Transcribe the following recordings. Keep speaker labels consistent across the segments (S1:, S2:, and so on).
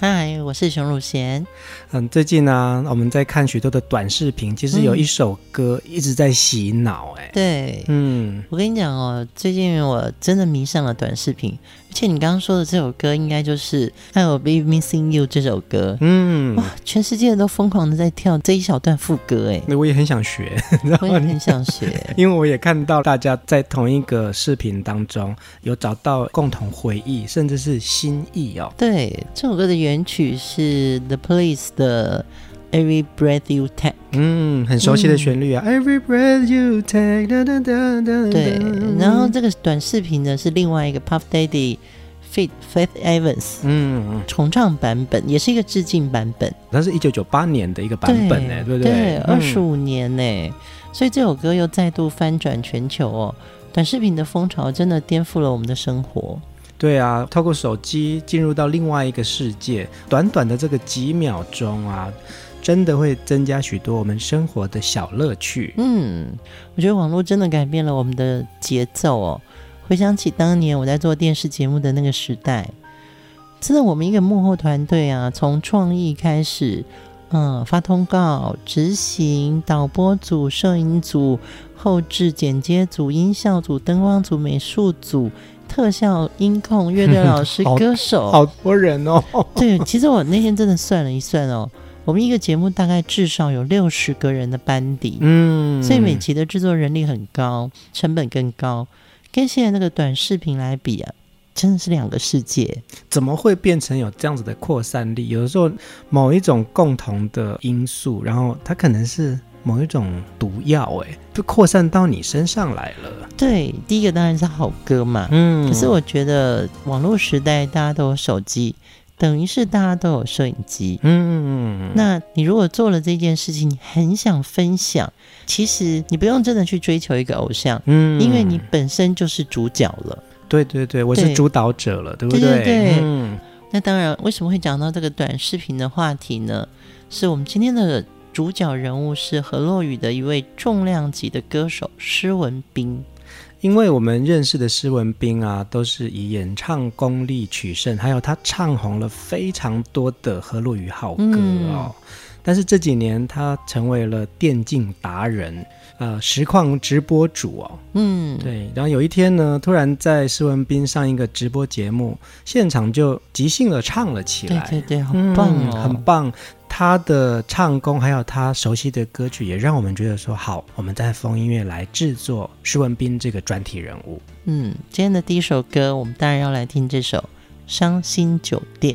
S1: 嗨，我是熊汝贤。
S2: 嗯，最近呢、啊，我们在看许多的短视频，其实有一首歌一直在洗脑、欸。哎、嗯，
S1: 对，嗯，我跟你讲哦，最近我真的迷上了短视频，而且你刚刚说的这首歌，应该就是《I Will Be Missing You》这首歌。嗯，哇，全世界都疯狂的在跳这一小段副歌，哎，
S2: 那我也很想学，
S1: 我也很想学，
S2: 因为我也看到大家在同一个视频当中有找到共同回忆，甚至是心意哦。
S1: 对，这首歌的原。原曲是 The Police 的 Every Breath You Take，
S2: 嗯，很熟悉的旋律啊。嗯、Every Breath You Take，哒哒哒哒
S1: 对。然后这个短视频呢是另外一个 Puff Daddy feat. Faith Evans，嗯，重唱版本，也是一个致敬版本。
S2: 那是一九九八年的一个版本呢，对不对？
S1: 对，二十五年呢，嗯、所以这首歌又再度翻转全球哦。短视频的风潮真的颠覆了我们的生活。
S2: 对啊，透过手机进入到另外一个世界，短短的这个几秒钟啊，真的会增加许多我们生活的小乐趣。
S1: 嗯，我觉得网络真的改变了我们的节奏哦。回想起当年我在做电视节目的那个时代，真的我们一个幕后团队啊，从创意开始，嗯，发通告、执行、导播组、摄影组、后置剪接组、音效组、灯光组、美术组。特效、音控、乐队老师、歌手，
S2: 好多人哦。
S1: 对，其实我那天真的算了一算哦，我们一个节目大概至少有六十个人的班底，嗯，所以每期的制作人力很高，成本更高，跟现在那个短视频来比啊，真的是两个世界。
S2: 怎么会变成有这样子的扩散力？有的时候某一种共同的因素，然后它可能是。某一种毒药，哎，就扩散到你身上来了。
S1: 对，第一个当然是好歌嘛。嗯，可是我觉得网络时代大家都有手机，等于是大家都有摄影机。嗯嗯嗯，那你如果做了这件事情，你很想分享，其实你不用真的去追求一个偶像，嗯，因为你本身就是主角了。
S2: 对对对，我是主导者了，对，对不对？
S1: 对对对。嗯，那当然，为什么会讲到这个短视频的话题呢？是我们今天的。主角人物是何洛雨的一位重量级的歌手施文彬，
S2: 因为我们认识的施文斌啊，都是以演唱功力取胜，还有他唱红了非常多的河洛语好歌哦。嗯、但是这几年他成为了电竞达人，呃，实况直播主哦。嗯，对。然后有一天呢，突然在施文斌上一个直播节目，现场就即兴的唱了起来。
S1: 对对对，好棒哦，
S2: 嗯、很棒。他的唱功，还有他熟悉的歌曲，也让我们觉得说好，我们在风音乐来制作施文斌这个专题人物。
S1: 嗯，今天的第一首歌，我们当然要来听这首《伤心酒店》。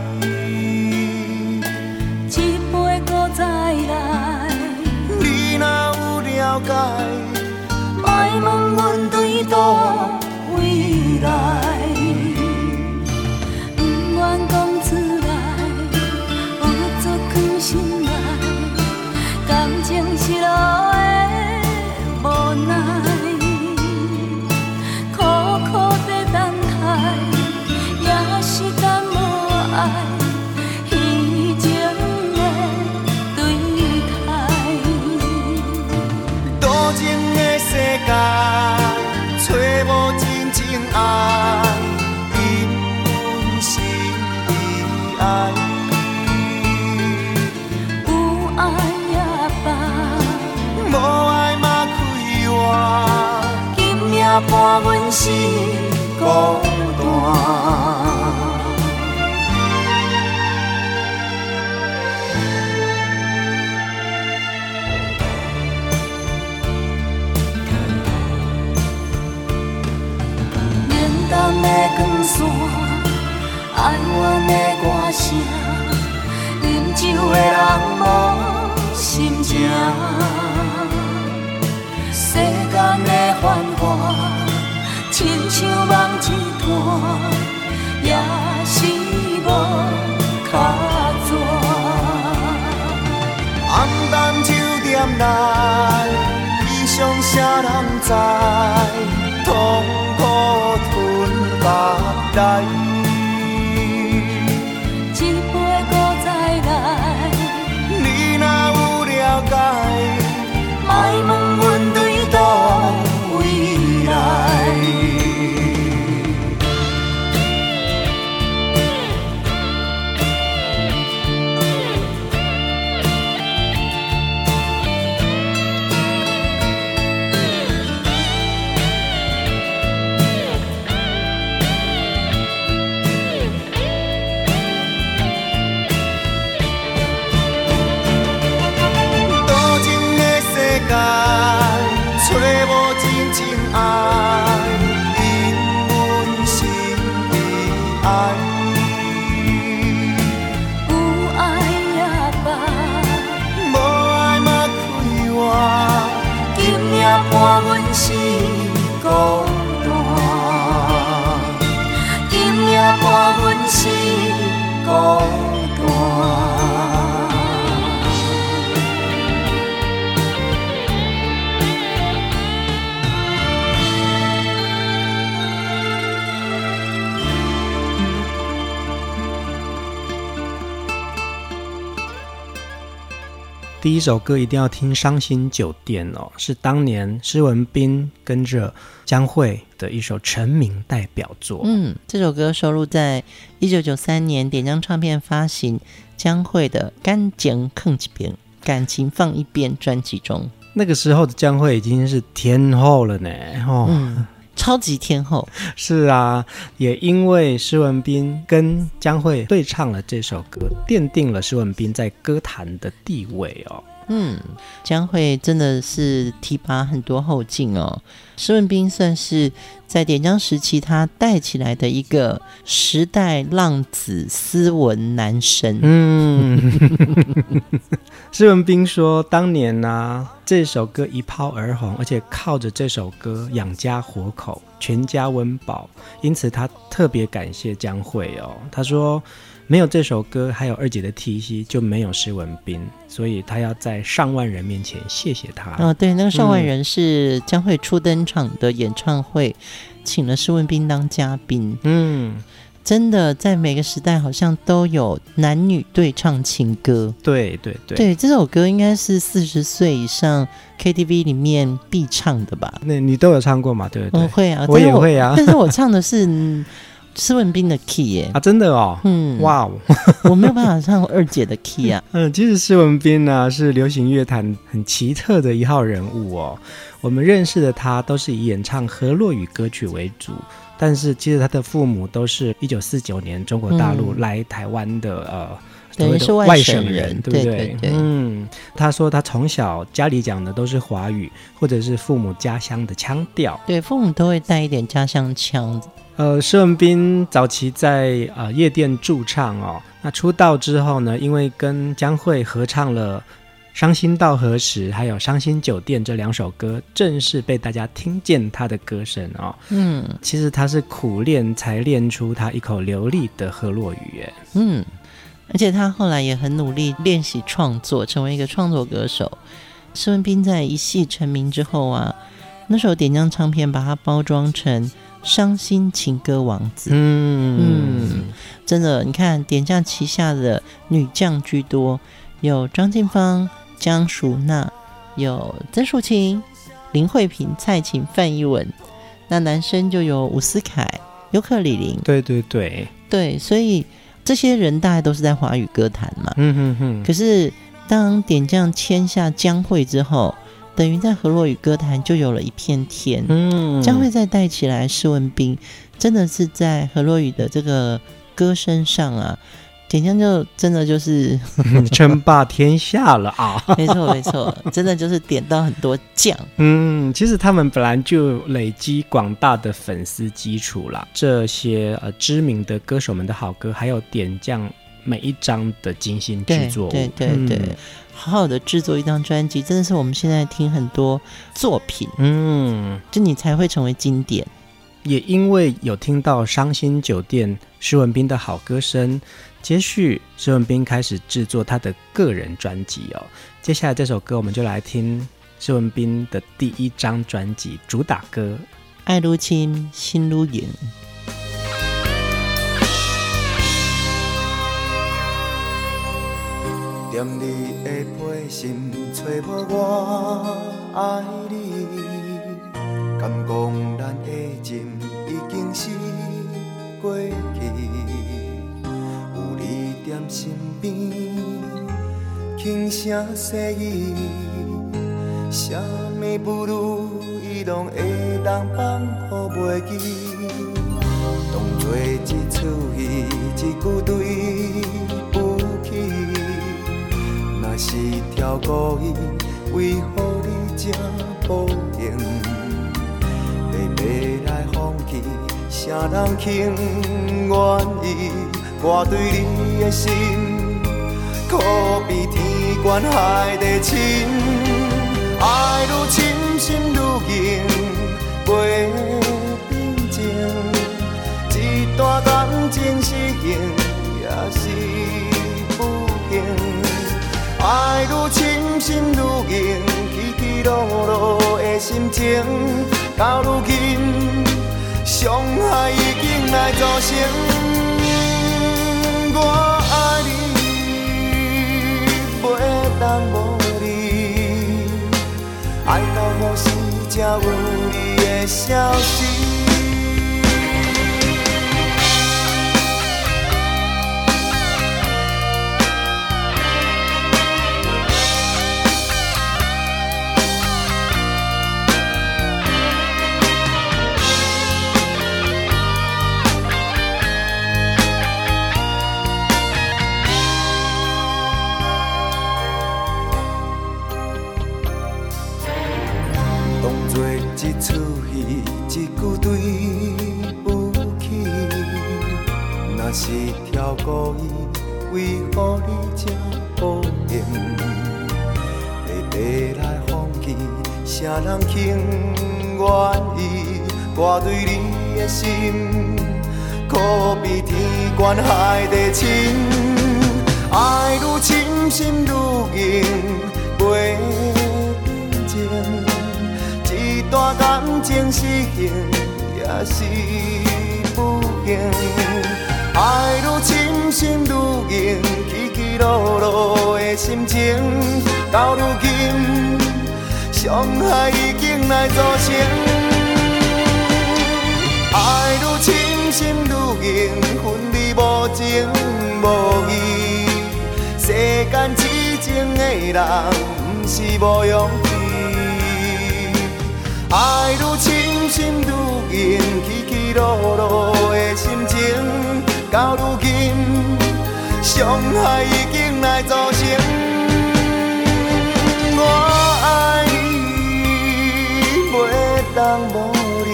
S3: 了解，别问阮对倒位来。伴阮是孤单。冷的光线，哀怨的歌声，饮酒的人无心情。世间的繁华，谁人知？痛苦吞
S2: 第一首歌一定要听《伤心酒店》哦，是当年施文彬跟着江蕙的一首成名代表作。
S1: 嗯，这首歌收录在一九九三年点将唱片发行江蕙的《干情放一边》，感情放一边专辑中。
S2: 那个时候的江蕙已经是天后了呢，哦。
S1: 嗯超级天后
S2: 是啊，也因为施文斌跟江蕙对唱了这首歌，奠定了施文斌在歌坛的地位哦。
S1: 嗯，江蕙真的是提拔很多后进哦。施文斌算是在点将时期他带起来的一个时代浪子、斯文男神。
S2: 嗯，施文斌说，当年呢、啊，这首歌一炮而红，而且靠着这首歌养家活口，全家温饱，因此他特别感谢江蕙哦。他说。没有这首歌，还有二姐的提携，就没有施文斌，所以他要在上万人面前谢谢他。
S1: 哦，对，那个上万人是江蕙初登场的演唱会，嗯、请了施文斌当嘉宾。嗯，真的，在每个时代好像都有男女对唱情歌。
S2: 对对对，
S1: 对，这首歌应该是四十岁以上 KTV 里面必唱的吧？
S2: 那你都有唱过吗？对
S1: 我会啊，
S2: 我也会啊，
S1: 但是我唱的是。施文斌的 key 耶啊，
S2: 真的哦，嗯，哇哦，
S1: 我没有办法唱二姐的 key 啊。
S2: 嗯，其实施文斌呢是流行乐坛很奇特的一号人物哦。我们认识的他都是以演唱河洛语歌曲为主，但是其实他的父母都是一九四九年中国大陆来台湾的、嗯、呃，
S1: 等于是外省人，
S2: 对不对？
S1: 对对对。
S2: 嗯，他说他从小家里讲的都是华语，或者是父母家乡的腔调，
S1: 对，父母都会带一点家乡腔。
S2: 呃，施文斌早期在呃夜店驻唱哦，那出道之后呢，因为跟江蕙合唱了《伤心到何时》还有《伤心酒店》这两首歌，正是被大家听见他的歌声哦。嗯，其实他是苦练才练出他一口流利的河洛语耶。
S1: 嗯，而且他后来也很努力练习创作，成为一个创作歌手。施文斌在一戏成名之后啊，那时候点将唱片把它包装成。伤心情歌王子，嗯嗯，真的，你看点将旗下的女将居多，有张静芳、江淑娜，有曾淑琴、林慧萍、蔡琴、范逸文，那男生就有伍思凯、尤克里里。
S2: 对对对
S1: 对，所以这些人大概都是在华语歌坛嘛。
S2: 嗯哼哼。
S1: 可是当点将签下江蕙之后，等于在河洛语歌坛就有了一片天。
S2: 嗯，
S1: 将会再带起来施文彬，真的是在河洛语的这个歌声上啊。简香就真的就是
S2: 称霸天下了啊！
S1: 没错没错，真的就是点到很多将。
S2: 嗯，其实他们本来就累积广大的粉丝基础啦。这些呃知名的歌手们的好歌，还有点将每一张的精心制作，
S1: 对对对对，嗯、好好的制作一张专辑，真的是我们现在听很多作品，嗯，就你才会成为经典。
S2: 也因为有听到《伤心酒店》施文斌的好歌声。接续，石文斌开始制作他的个人专辑哦。接下来这首歌，我们就来听石文斌的第一张专辑主打歌《
S1: 爱如亲，心愈严》。
S4: 踮你的背心，找无我爱你，敢讲咱的情已经是过去。踮身边，轻声细语，什么不如伊拢会当放乎袂记，当作一出戏，一句对不起。若是挑故意，为何你这无缘？白白来放弃，啥人肯愿意？我对你的心，可比天悬海地深。爱愈深，心愈硬，袂平静。一段感情是幸，也是不幸。爱愈深，心愈硬，起起落落的心情，到如今，伤害已经来造成。我爱你，袂当无你，爱到何时才有你的消息？一条故意为何你这无缘？白白来放弃，谁人肯愿意？我对你的心，可比天高海地深。爱愈深，心愈硬，袂平静。一段感情是幸，也是不幸。爱愈深，心愈硬，起起落落的心情，到如今，伤害已经来造成。爱愈深，心愈硬，分离无情无义。世间痴情的人，不是无勇气。爱愈深，心愈硬，起起落落的心情。到如今，伤害已经来造成。我爱你，袂当无你，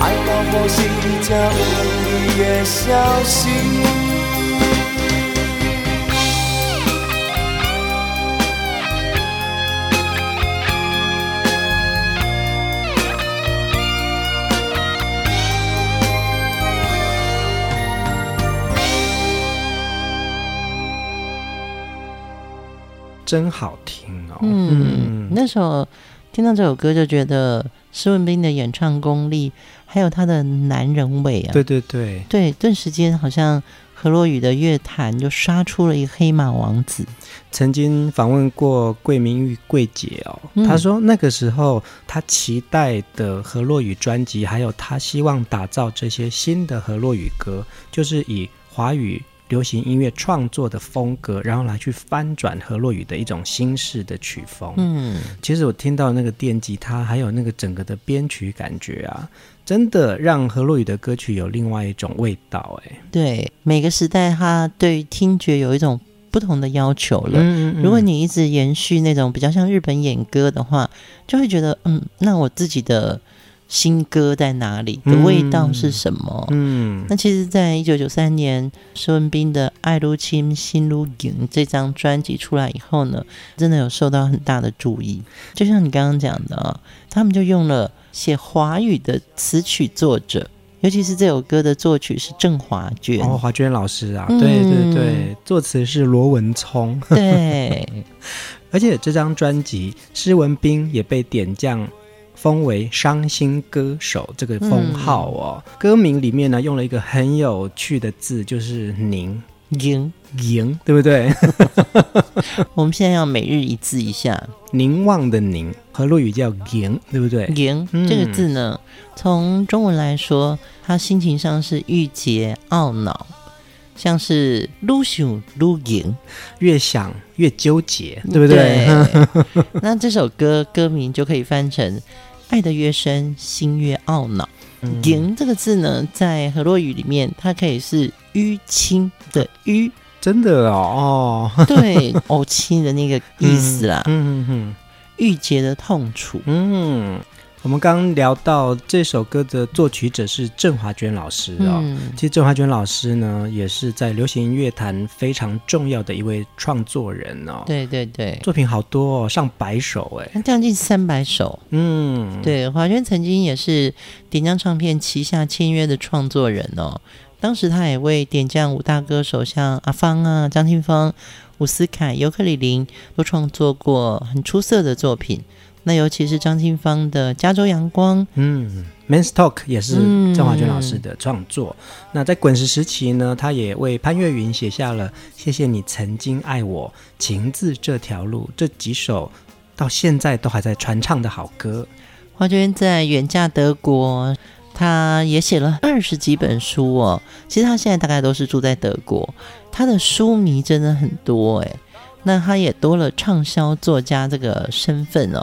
S4: 爱到何时才有你的消息？
S2: 真好听哦！
S1: 嗯，那时候听到这首歌就觉得施文斌的演唱功力，还有他的男人味啊！
S2: 对对对
S1: 对，顿时间好像何洛语的乐坛就杀出了一个黑马王子。
S2: 曾经访问过桂明玉桂姐哦，嗯、她说那个时候她期待的何洛语专辑，还有她希望打造这些新的何洛语歌，就是以华语。流行音乐创作的风格，然后来去翻转河洛语的一种新式的曲风。
S1: 嗯，
S2: 其实我听到那个电吉他，还有那个整个的编曲感觉啊，真的让何洛语的歌曲有另外一种味道。哎，
S1: 对，每个时代它对听觉有一种不同的要求了。嗯，嗯，如果你一直延续那种比较像日本演歌的话，就会觉得，嗯，那我自己的。新歌在哪里？的味道是什么？嗯，那其实，在一九九三年施文斌的《爱如侵心如影》这张专辑出来以后呢，真的有受到很大的注意。就像你刚刚讲的啊，他们就用了写华语的词曲作者，尤其是这首歌的作曲是郑华娟
S2: 哦，华娟老师啊，对对对，作词是罗文聪，
S1: 对，
S2: 而且这张专辑施文斌也被点将。封为伤心歌手这个封号哦，嗯、歌名里面呢用了一个很有趣的字，就是“凝”，
S1: 凝
S2: 凝，对不对？
S1: 我们现在要每日一字一下，
S2: 凝望的凝，和落语叫“凝”，对不对？
S1: 凝、嗯、这个字呢，从中文来说，它心情上是郁结懊恼，像是撸想愈凝，
S2: 越想越纠结，对不对？对
S1: 那这首歌歌名就可以翻成。爱得越深，心越懊恼。赢、嗯、这个字呢，在河洛语里面，它可以是淤青的淤，
S2: 真的哦，
S1: 哦对，呕青的那个意思啦。
S2: 嗯嗯嗯，
S1: 郁结的痛楚。
S2: 嗯。我们刚刚聊到这首歌的作曲者是郑华娟老师哦。嗯、其实郑华娟老师呢，也是在流行音乐坛非常重要的一位创作人哦。
S1: 对对对，
S2: 作品好多哦，上百首哎，
S1: 将近三百首。
S2: 嗯，
S1: 对，华娟曾经也是点将唱片旗下签约的创作人哦。当时他也为点将五大歌手像阿芳啊、张清芳、伍思凯、尤克里林都创作过很出色的作品。那尤其是张清芳的《加州阳光》，
S2: 嗯，《Men's Talk》也是郑华娟老师的创作。嗯、那在滚石时期呢，他也为潘越云写下了《谢谢你曾经爱我》《情字这条路》这几首，到现在都还在传唱的好歌。
S1: 华娟在远嫁德国，他也写了二十几本书哦。其实他现在大概都是住在德国，他的书迷真的很多哎。那他也多了畅销作家这个身份哦。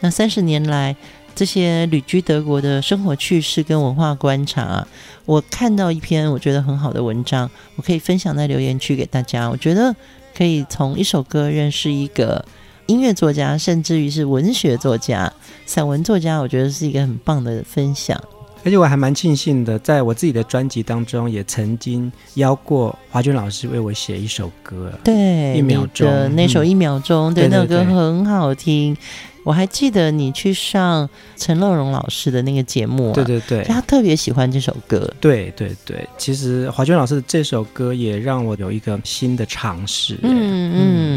S1: 那三十年来，这些旅居德国的生活趣事跟文化观察，我看到一篇我觉得很好的文章，我可以分享在留言区给大家。我觉得可以从一首歌认识一个音乐作家，甚至于是文学作家、散文作家，我觉得是一个很棒的分享。
S2: 而且我还蛮庆幸的，在我自己的专辑当中，也曾经邀过华娟老师为我写一首歌，
S1: 对，
S2: 一秒钟
S1: 那首一秒钟，嗯、对，那首歌很好
S2: 听。
S1: 我还记得你去上陈乐融老师的那个节目、啊，
S2: 对对对，
S1: 他特别喜欢这首歌，
S2: 对对对。其实华娟老师的这首歌也让我有一个新的尝试，
S1: 嗯嗯。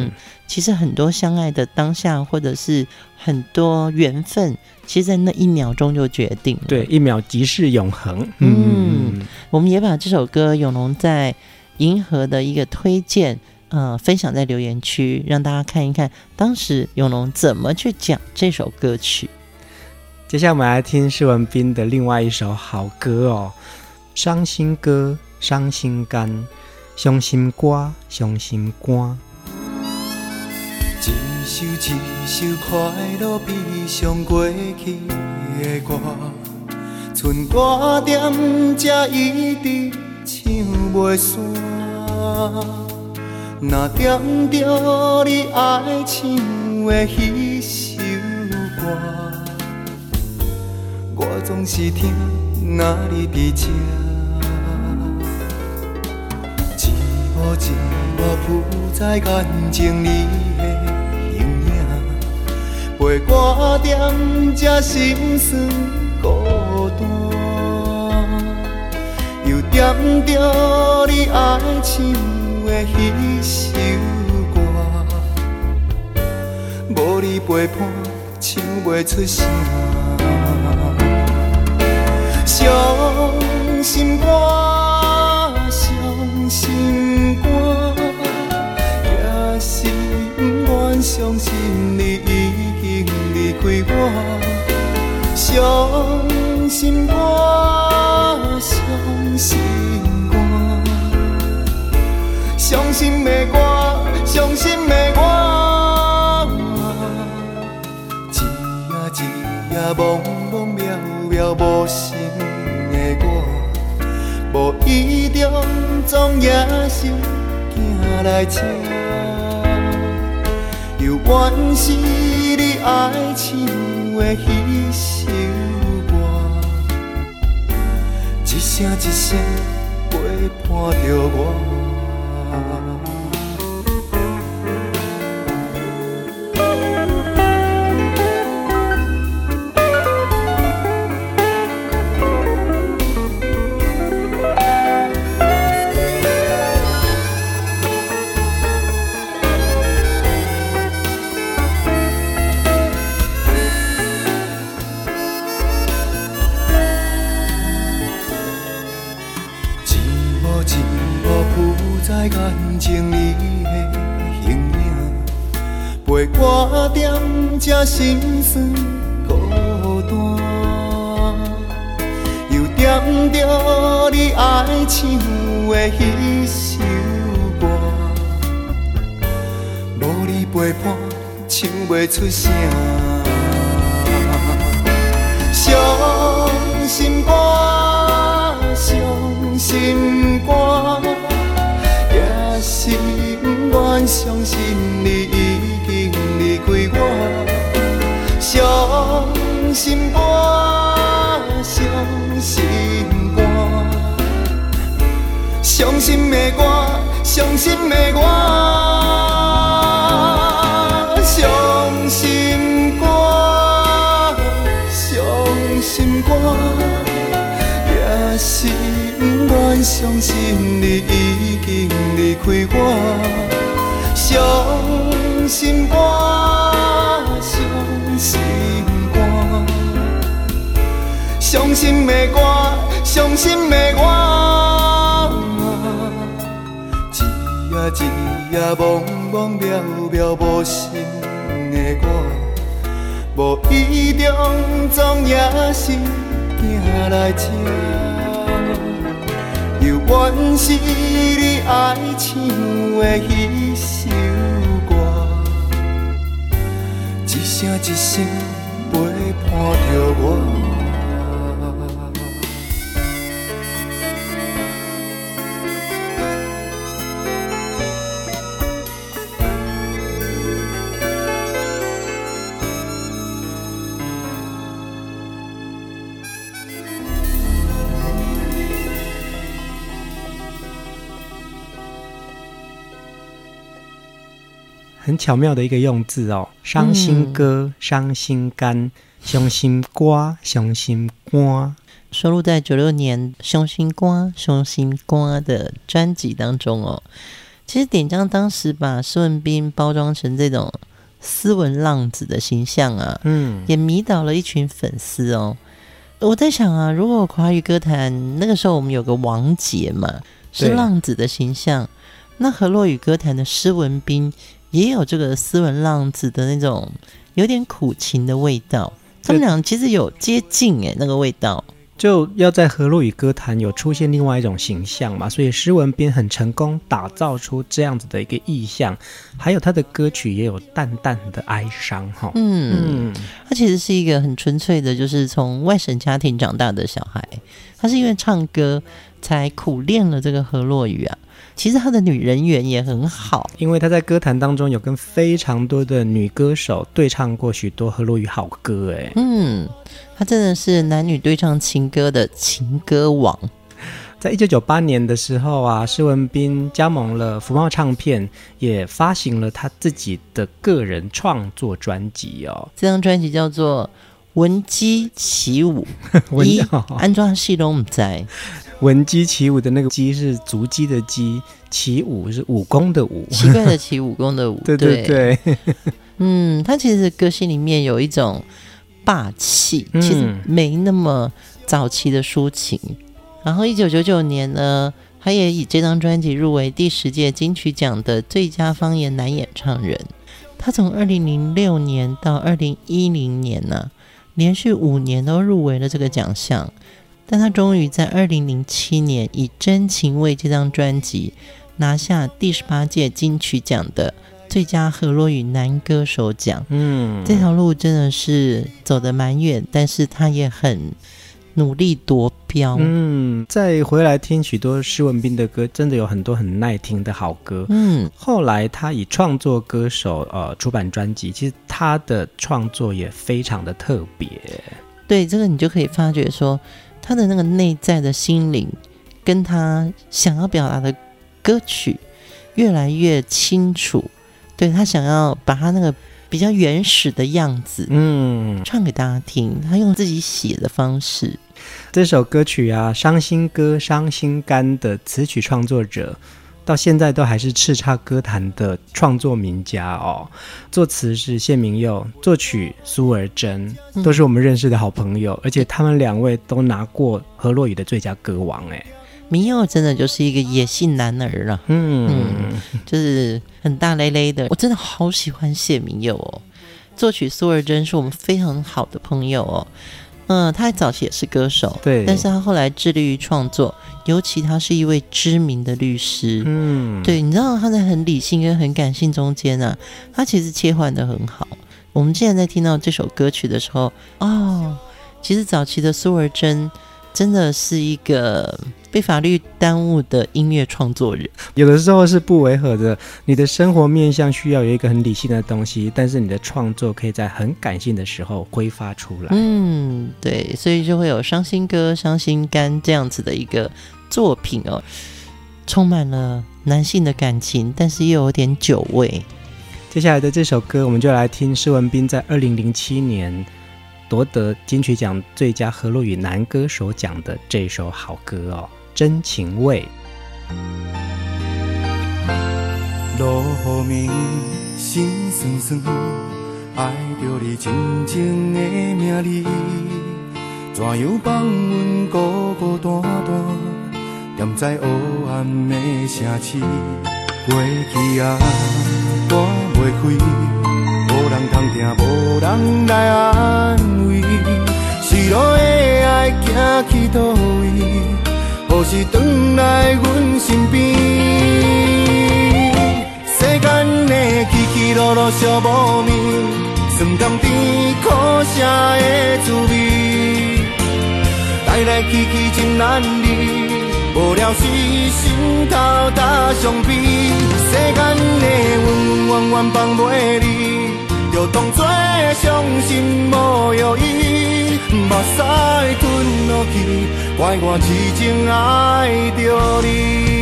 S1: 嗯其实很多相爱的当下，或者是很多缘分，其实，在那一秒钟就决定了。
S2: 对，一秒即是永恒。
S1: 嗯，嗯，我们也把这首歌永龙在银河的一个推荐，呃，分享在留言区，让大家看一看当时永龙怎么去讲这首歌曲。
S2: 接下来我们来听施文斌的另外一首好歌哦，《伤心歌》，伤心肝，伤心瓜，伤心肝。
S4: 一首一首快乐悲伤过去的歌，剩我点才一直唱袂煞。若点着你爱唱的彼首歌，我总是听若你伫这，寂寞寂寞浮在眼睛里的。陪我点这心酸孤单，又点着你爱唱的彼首歌，无你陪伴，唱袂出声。伤心歌，伤心歌，也是不愿相信你。开我伤心歌，伤心歌，伤心的歌，伤心的歌，一夜一夜朦朦胧胧无心的我，无意中总也是来。原是你爱唱的彼首歌，一声一声陪伴着我。愿相信你已经离开我，伤心歌，伤心歌，伤心的歌，伤心的歌，一夜一夜茫茫渺渺无心的我，无意中总也是行来这。原是你爱唱的彼首歌，一声一声陪伴着我。
S2: 很巧妙的一个用字哦，伤心歌、伤心肝、伤心瓜、伤心瓜，
S1: 收录在九六年《伤心瓜》《伤心瓜》的专辑当中哦。其实典章当时把施文斌包装成这种斯文浪子的形象啊，嗯，也迷倒了一群粉丝哦。我在想啊，如果华语歌坛那个时候我们有个王杰嘛，是浪子的形象，那和落语歌坛的施文彬。也有这个斯文浪子的那种有点苦情的味道，他们俩其实有接近诶，那个味道。
S2: 就要在河洛语歌坛有出现另外一种形象嘛，所以施文斌很成功打造出这样子的一个意象，还有他的歌曲也有淡淡的哀伤哈，
S1: 嗯，他其实是一个很纯粹的，就是从外省家庭长大的小孩，他是因为唱歌才苦练了这个河洛语啊。其实他的女人缘也很好，
S2: 因为他在歌坛当中有跟非常多的女歌手对唱过许多何洛雨好歌，哎，
S1: 嗯，他真的是男女对唱情歌的情歌王。
S2: 在一九九八年的时候啊，施文斌加盟了福茂唱片，也发行了他自己的个人创作专辑哦。
S1: 这张专辑叫做《闻鸡起舞》，一安装系统在。
S2: 闻鸡起舞的那个鸡是足鸡的鸡，起舞是武功的武，
S1: 奇怪的起武功的武。
S2: 对 对对，
S1: 嗯，他其实歌戏里面有一种霸气，其实没那么早期的抒情。嗯、然后一九九九年呢，他也以这张专辑入围第十届金曲奖的最佳方言男演唱人。他从二零零六年到二零一零年呢、啊，连续五年都入围了这个奖项。但他终于在二零零七年以《真情味》这张专辑拿下第十八届金曲奖的最佳河洛语男歌手奖。
S2: 嗯，
S1: 这条路真的是走得蛮远，但是他也很努力夺标。
S2: 嗯，再回来听许多施文斌的歌，真的有很多很耐听的好歌。
S1: 嗯，
S2: 后来他以创作歌手呃出版专辑，其实他的创作也非常的特别。
S1: 对，这个你就可以发觉说，他的那个内在的心灵，跟他想要表达的歌曲越来越清楚。对，他想要把他那个比较原始的样子，
S2: 嗯，
S1: 唱给大家听。他用自己写的方式。
S2: 这首歌曲啊，《伤心歌》《伤心肝》的词曲创作者，到现在都还是叱咤歌坛的创作名家哦。作词是谢明佑，作曲苏尔珍，都是我们认识的好朋友，嗯、而且他们两位都拿过何洛雨的最佳歌王。哎，
S1: 明佑真的就是一个野性男儿啊，
S2: 嗯，嗯，
S1: 就是很大咧咧的。我真的好喜欢谢明佑哦。作曲苏尔珍是我们非常好的朋友哦。嗯，他早期也是歌手，
S2: 对，
S1: 但是他后来致力于创作，尤其他是一位知名的律师，
S2: 嗯，
S1: 对，你知道他在很理性跟很感性中间呢、啊，他其实切换的很好。我们现在在听到这首歌曲的时候，哦，其实早期的苏尔珍真的是一个。被法律耽误的音乐创作人，
S2: 有的时候是不违和的。你的生活面向需要有一个很理性的东西，但是你的创作可以在很感性的时候挥发出来。
S1: 嗯，对，所以就会有伤心歌、伤心肝这样子的一个作品哦，充满了男性的感情，但是又有点酒味。
S2: 接下来的这首歌，我们就来听施文斌在二零零七年夺得金曲奖最佳何洛语男歌手奖的这首好歌哦。真情味，
S4: 落雨暝，心酸酸，爱着你静静的名字，怎样放阮孤孤单单，踮在黑暗的城市，过去啊，躲袂开，无人通听，无人来安慰，失落的爱行去佗位？何时转来阮身边？世间的起起落落寂无眠，酸甘甜苦涩的滋味，来来去去真难离，无聊时心头搭伤悲。世间的温温暖暖放袂离，就当作伤心无有意，目屎吞落去。怪我痴情爱着你。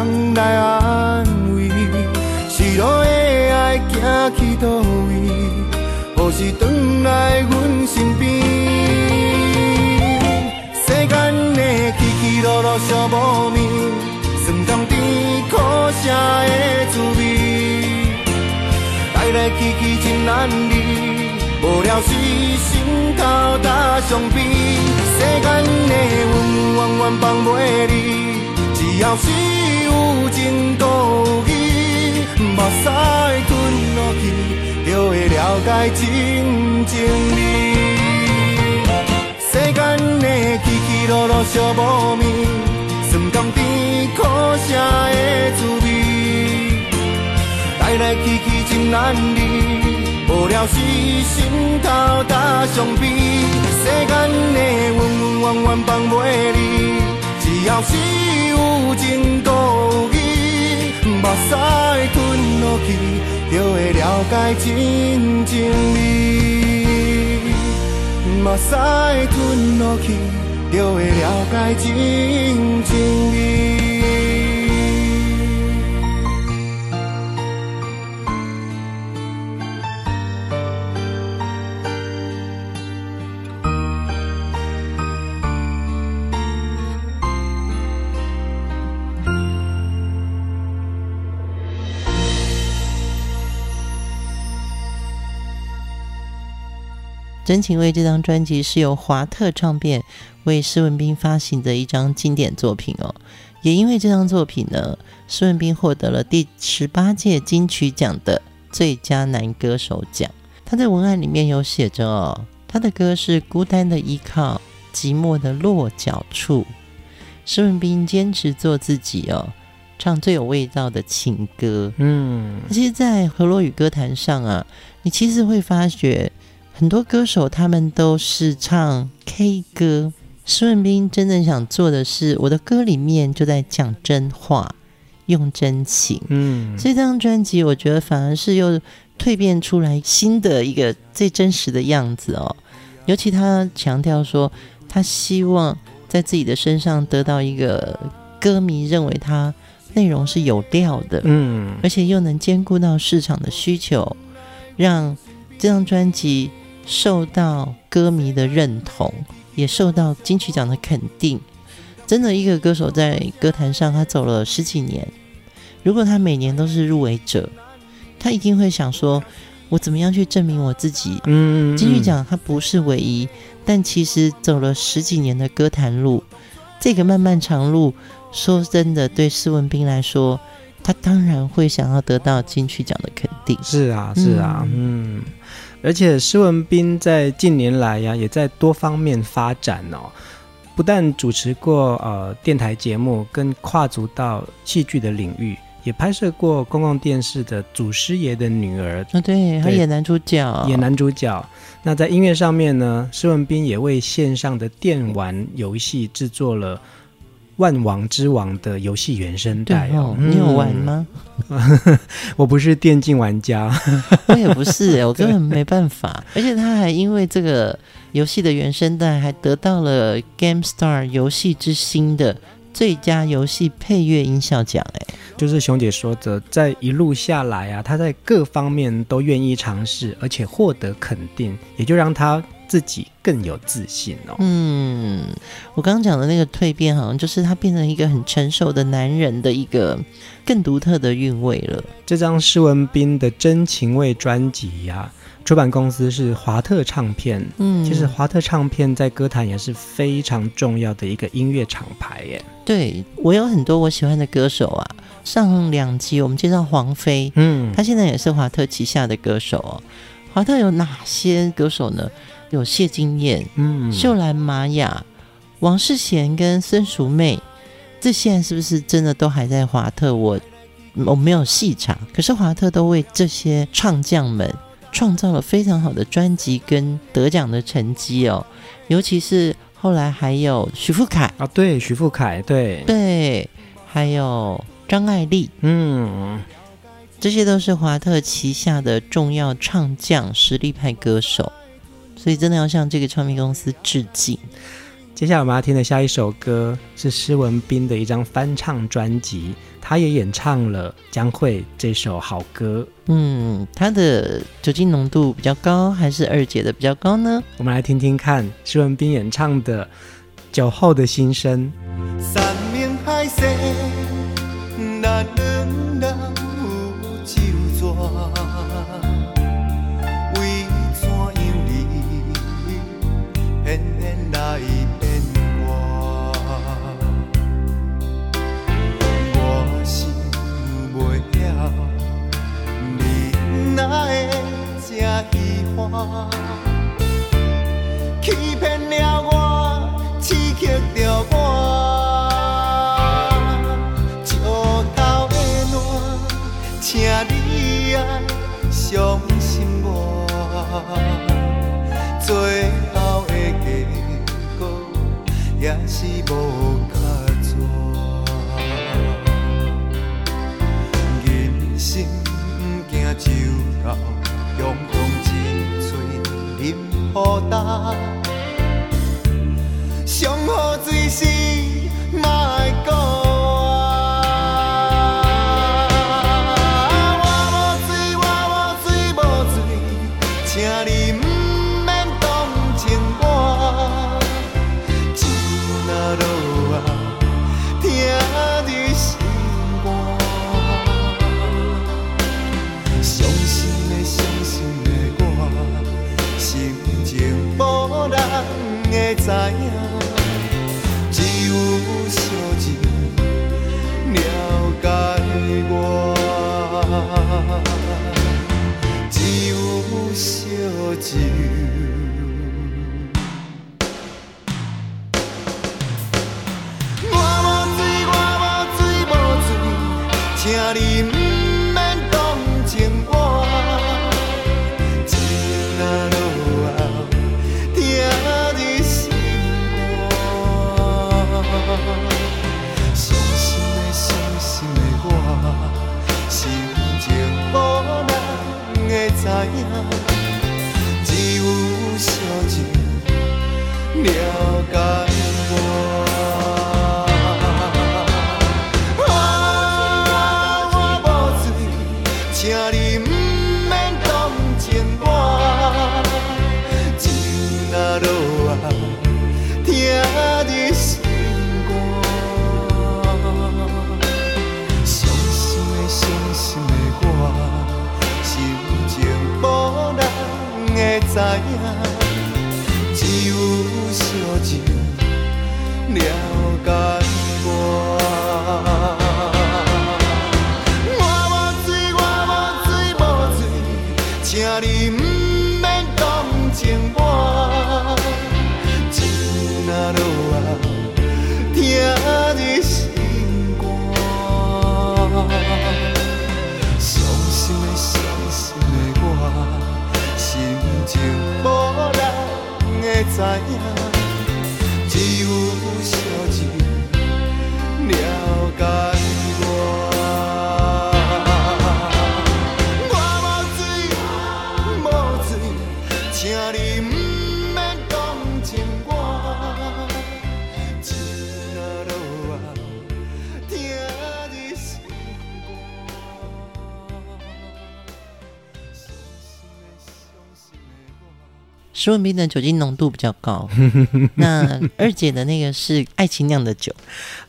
S4: 人来安慰。失落的爱行去佗位？何时转来阮身边？世间的起起落落寂寞眠，酸甘甜苦涩的滋味，来来去去
S1: 真
S4: 难离。无聊时，心头搭伤悲。世间的恩怨，万万放袂离，只要是。有
S1: 情
S4: 多义，目屎吞落去，就会了解真情
S1: 味。世间的起
S4: 起落落，笑无味，酸甘甜苦涩的滋味，来来去去真难离，无聊时心头搭上悲。世间的温温软软，放袂离。要
S1: 是
S4: 有真故意，目屎吞落去，就会了解真情味。目屎吞落去，就会了解真情味。
S1: 真情味》这张专辑是由华特唱片为施文斌发行的一张经典作品哦。也因为这张作品呢，施文斌获得了第十八届金曲奖的最佳男歌手奖。他在文案里面有写着哦，他的歌是孤单的依靠，寂寞的落脚处。施文斌坚持做自己哦，唱最有味道的情歌。嗯，其实，在河洛语歌坛上啊，你其实会发觉很多歌手他们都是唱 K 歌。施文斌真正想做的是，我的歌里面就在讲真话，用真情。嗯，所以这张专辑我觉得反而是又蜕变出来新的一个最真实的样子哦。尤其他强调说，他希望。在自己的身上得到一个歌迷认为他内容是有料的，嗯，而且又能兼顾到市场的需求，让这张专辑受到歌迷的认同，也受到金曲奖的肯定。真的，一个歌手在歌坛上他走了十几年，如果他每年都是入围者，他一定会想说：我怎么样去证明我自己？嗯，金曲奖他不是唯一。但其实走了十几年的歌坛路，这个漫漫长路，说真的，对施文斌来说，他当然会想要得到金曲奖的肯定。
S2: 是啊，是啊，嗯，嗯，而且施文斌在近年来呀，也在多方面发展哦，不但主持过呃电台节目，跟跨足到戏剧的领域。也拍摄过公共电视的《祖师爷的女儿》
S1: 哦，对，他演男主角，
S2: 演男主角。那在音乐上面呢，施文斌也为线上的电玩游戏制作了《万王之王》的游戏原声带
S1: 哦。你有玩吗？
S2: 我不是电竞玩家，
S1: 我也不是，我根本没办法。而且他还因为这个游戏的原声带，还得到了 GameStar 游戏之星的最佳游戏配乐音效奖，哎。
S2: 就是熊姐说的，在一路下来啊，他在各方面都愿意尝试，而且获得肯定，也就让他自己更有自信哦。
S1: 嗯，我刚刚讲的那个蜕变，好像就是他变成一个很成熟的男人的一个更独特的韵味了。
S2: 这张施文斌的真情味专辑呀。出版公司是华特唱片，嗯，其实华特唱片在歌坛也是非常重要的一个音乐厂牌耶。
S1: 对，我有很多我喜欢的歌手啊，上两集我们介绍黄飞，嗯，他现在也是华特旗下的歌手哦。华特有哪些歌手呢？有谢金燕，嗯，秀兰玛雅、王世贤跟孙淑媚，这现在是不是真的都还在华特？我我没有细查，可是华特都为这些唱将们。创造了非常好的专辑跟得奖的成绩哦，尤其是后来还有许富凯。
S2: 啊，对，许富凯，对。
S1: 对，还有张爱丽，嗯，这些都是华特旗下的重要唱将、实力派歌手，所以真的要向这个唱片公司致敬。
S2: 接下来我们要听的下一首歌是施文斌的一张翻唱专辑。他也演唱了《将会》这首好歌。
S1: 嗯，他的酒精浓度比较高，还是二姐的比较高呢？
S2: 我们来听听看施文斌演唱的《酒后的心声》。山盟海誓，咱两人有酒泉，欺骗了我，刺激着我，石头的卵，请你爱相信我，最后的结果也是无多大，
S4: 会
S1: 施文斌的酒精浓度比较高，那二姐的那个是爱情酿的酒。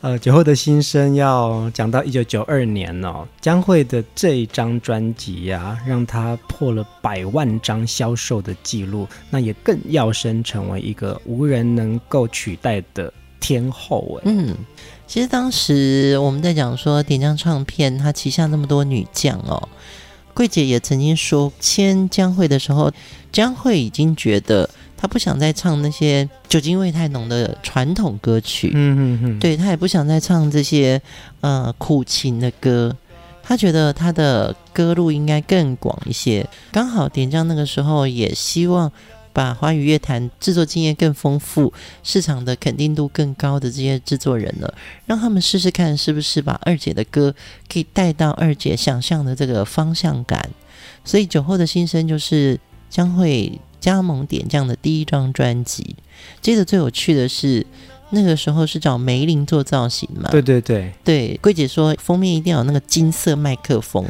S2: 呃，酒后的心声要讲到一九九二年哦，江蕙的这一张专辑呀、啊，让她破了百万张销售的记录，那也更要升成为一个无人能够取代的天后。哎，
S1: 嗯，其实当时我们在讲说点将唱片，它旗下那么多女将哦。桂姐也曾经说，签江蕙的时候，江蕙已经觉得她不想再唱那些酒精味太浓的传统歌曲，嗯嗯嗯，对，她也不想再唱这些呃苦情的歌，她觉得她的歌路应该更广一些。刚好点将那个时候也希望。把华语乐坛制作经验更丰富、市场的肯定度更高的这些制作人了，让他们试试看是不是把二姐的歌可以带到二姐想象的这个方向感。所以酒后的心声就是将会加盟点将的第一张专辑。接着最有趣的是。那个时候是找梅林做造型嘛？
S2: 对对对
S1: 对，桂姐说封面一定要有那个金色麦克风，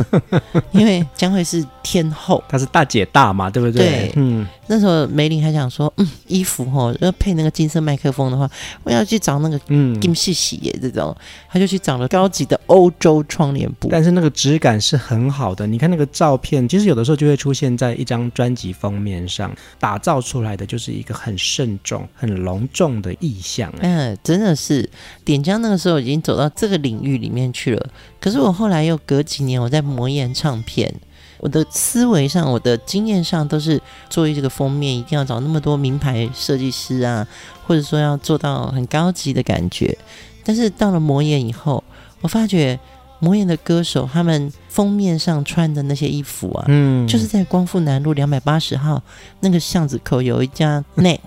S1: 因为将会是天后，
S2: 她是大姐大嘛，对不对？
S1: 对，嗯，那时候梅林还想说，嗯，衣服哈要配那个金色麦克风的话，我要去找那个嗯金细细耶这种，他就去找了高级的欧洲窗帘布，
S2: 但是那个质感是很好的。你看那个照片，其实有的时候就会出现在一张专辑封面上，打造出来的就是一个很慎重、很隆重的意。意象，
S1: 嗯，真的是点将那个时候已经走到这个领域里面去了。可是我后来又隔几年，我在魔岩唱片，我的思维上、我的经验上都是做一这个封面，一定要找那么多名牌设计师啊，或者说要做到很高级的感觉。但是到了魔岩以后，我发觉魔岩的歌手他们封面上穿的那些衣服啊，嗯，就是在光复南路两百八十号那个巷子口有一家 Net。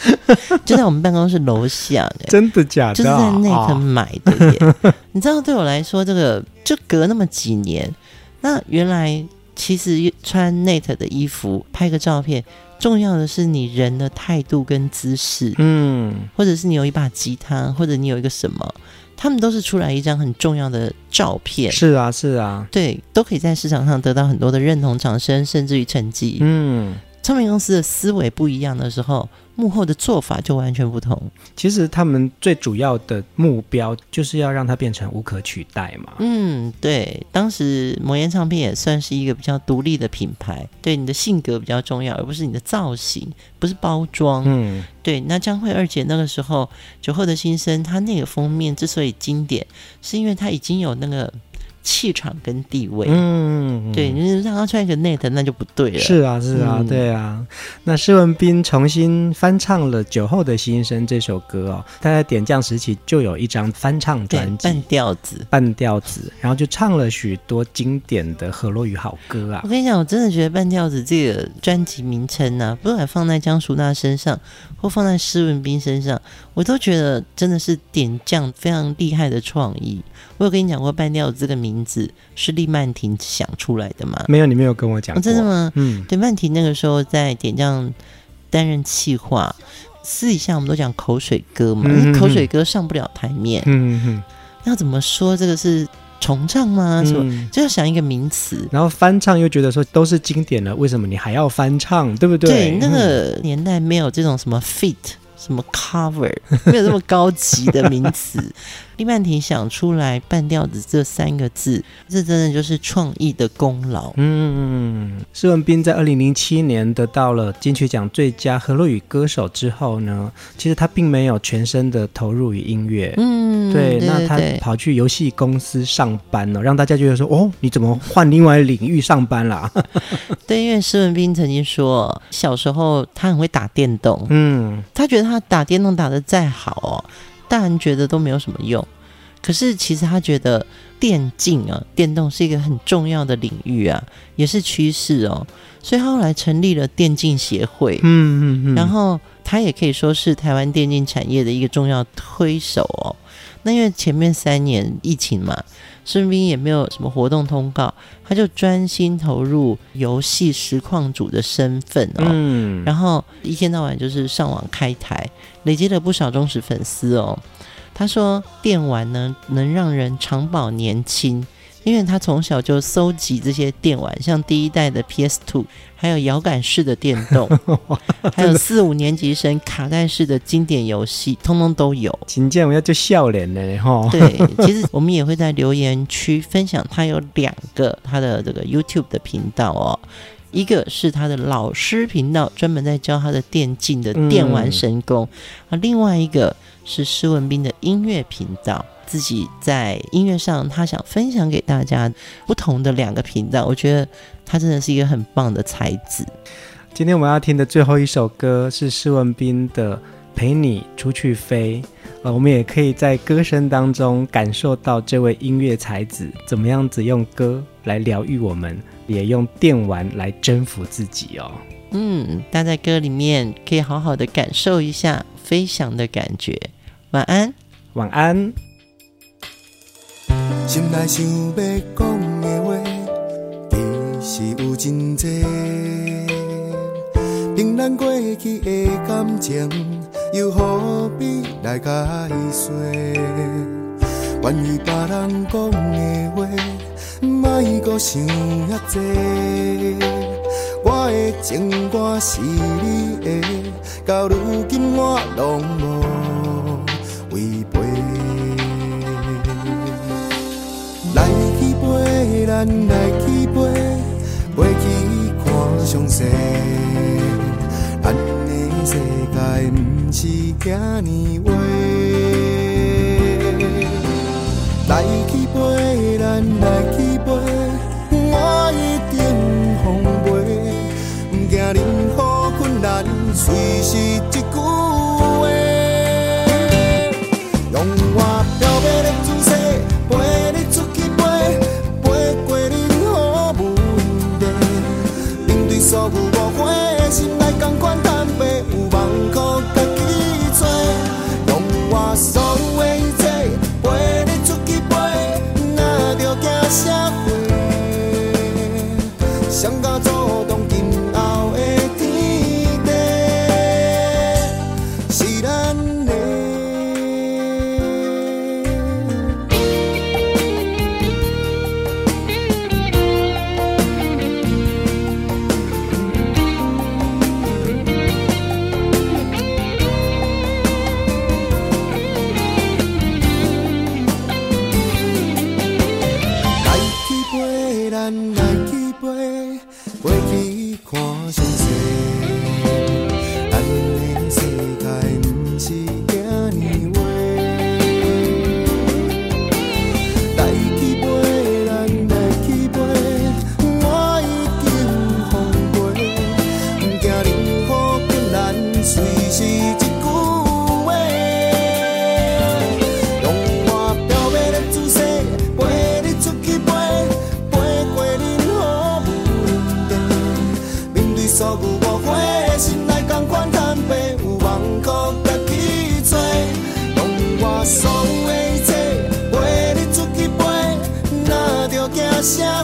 S1: 就在我们办公室楼下，
S2: 真的假的？
S1: 就是在 Net 买的耶。哦、你知道，对我来说，这个就隔那么几年，那原来其实穿 Net 的衣服拍个照片，重要的是你人的态度跟姿势，嗯，或者是你有一把吉他，或者你有一个什么，他们都是出来一张很重要的照片。
S2: 是啊，是啊，
S1: 对，都可以在市场上得到很多的认同、掌声，甚至于成绩。嗯。唱片公司的思维不一样的时候，幕后的做法就完全不同。
S2: 其实他们最主要的目标就是要让它变成无可取代嘛。
S1: 嗯，对，当时魔岩唱片也算是一个比较独立的品牌，对，你的性格比较重要，而不是你的造型，不是包装。嗯，对。那江惠二姐那个时候《酒后的心声》，她那个封面之所以经典，是因为她已经有那个。气场跟地位，嗯，对，你让他穿一个 net，那就不对了。
S2: 是啊，是啊，嗯、对啊。那施文斌重新翻唱了《酒后的心声》这首歌哦，他在点将时期就有一张翻唱专辑，
S1: 半调子，
S2: 半调子，然后就唱了许多经典的河洛语好歌啊。
S1: 我跟你讲，我真的觉得半调子这个专辑名称呢、啊，不管放在江淑娜身上，或放在施文斌身上，我都觉得真的是点将非常厉害的创意。我有跟你讲过半调子这个名字是丽曼婷想出来的吗？
S2: 没有，你没有跟我讲过。哦，
S1: 真的吗？嗯，对，曼婷那个时候在点将担任企划，私底下我们都讲口水歌嘛，嗯、口水歌上不了台面。嗯哼，要怎么说这个是重唱吗？什么、嗯、就要想一个名词，
S2: 然后翻唱又觉得说都是经典了，为什么你还要翻唱？对不对？
S1: 对，那个年代没有这种什么 feat。什么 cover 没有这么高级的名词，李曼婷想出来半调子这三个字，这真的就是创意的功劳。
S2: 嗯，施文斌在二零零七年得到了金曲奖最佳河洛语歌手之后呢，其实他并没有全身的投入于音乐。嗯，对，对对对，那他跑去游戏公司上班了，让大家觉得说，哦，你怎么换另外领域上班啦？
S1: 对，因为施文斌曾经说，小时候他很会打电动，嗯，他觉得他打电动打的再好哦，大人觉得都没有什么用。可是其实他觉得电竞啊，电动是一个很重要的领域啊，也是趋势哦。所以他后来成立了电竞协会，嗯嗯嗯，然后他也可以说是台湾电竞产业的一个重要推手哦。那因为前面三年疫情嘛。施文彬也没有什么活动通告，他就专心投入游戏实况主的身份哦，嗯，然后一天到晚就是上网开台，累积了不少忠实粉丝哦。他说电玩呢能让人长保年轻。因为他从小就搜集这些电玩，像第一代的 PS Two，还有摇杆式的电动，还有四五年级生卡带式的经典游戏，通通都有。
S2: 请见我要就笑脸呢哈。
S1: 对，其实我们也会在留言区分享，他有两个他的这个 YouTube 的频道哦，一个是他的老师频道，专门在教他的电竞的电玩神功，啊、嗯，另外一个是施文斌的音乐频道。自己在音乐上，他想分享给大家不同的两个频道，我觉得他真的是一个很棒的才子。
S2: 今天我们要听的最后一首歌是施文斌的《陪你出去飞》，呃，我们也可以在歌声当中感受到这位音乐才子怎么样子用歌来疗愈我们，也用电玩来征服自己哦。
S1: 嗯，但在歌里面可以好好的感受一下飞翔的感觉。晚安，
S2: 晚安。
S4: 心内想要讲的话，其实有真多。平淡过去的感情，又何必来解说？关于别人讲的话，莫阁想遐多。我的情歌是你的，到如今我拢无违背。来去飞咱来去飞，飞去看详细。咱的世界不是遐尼坏。来去飞，咱来去任何困难，随时一句话。所有误会，心内同款坦白，有梦搁再去做。当我所有一切陪你出去飞，哪著惊啥？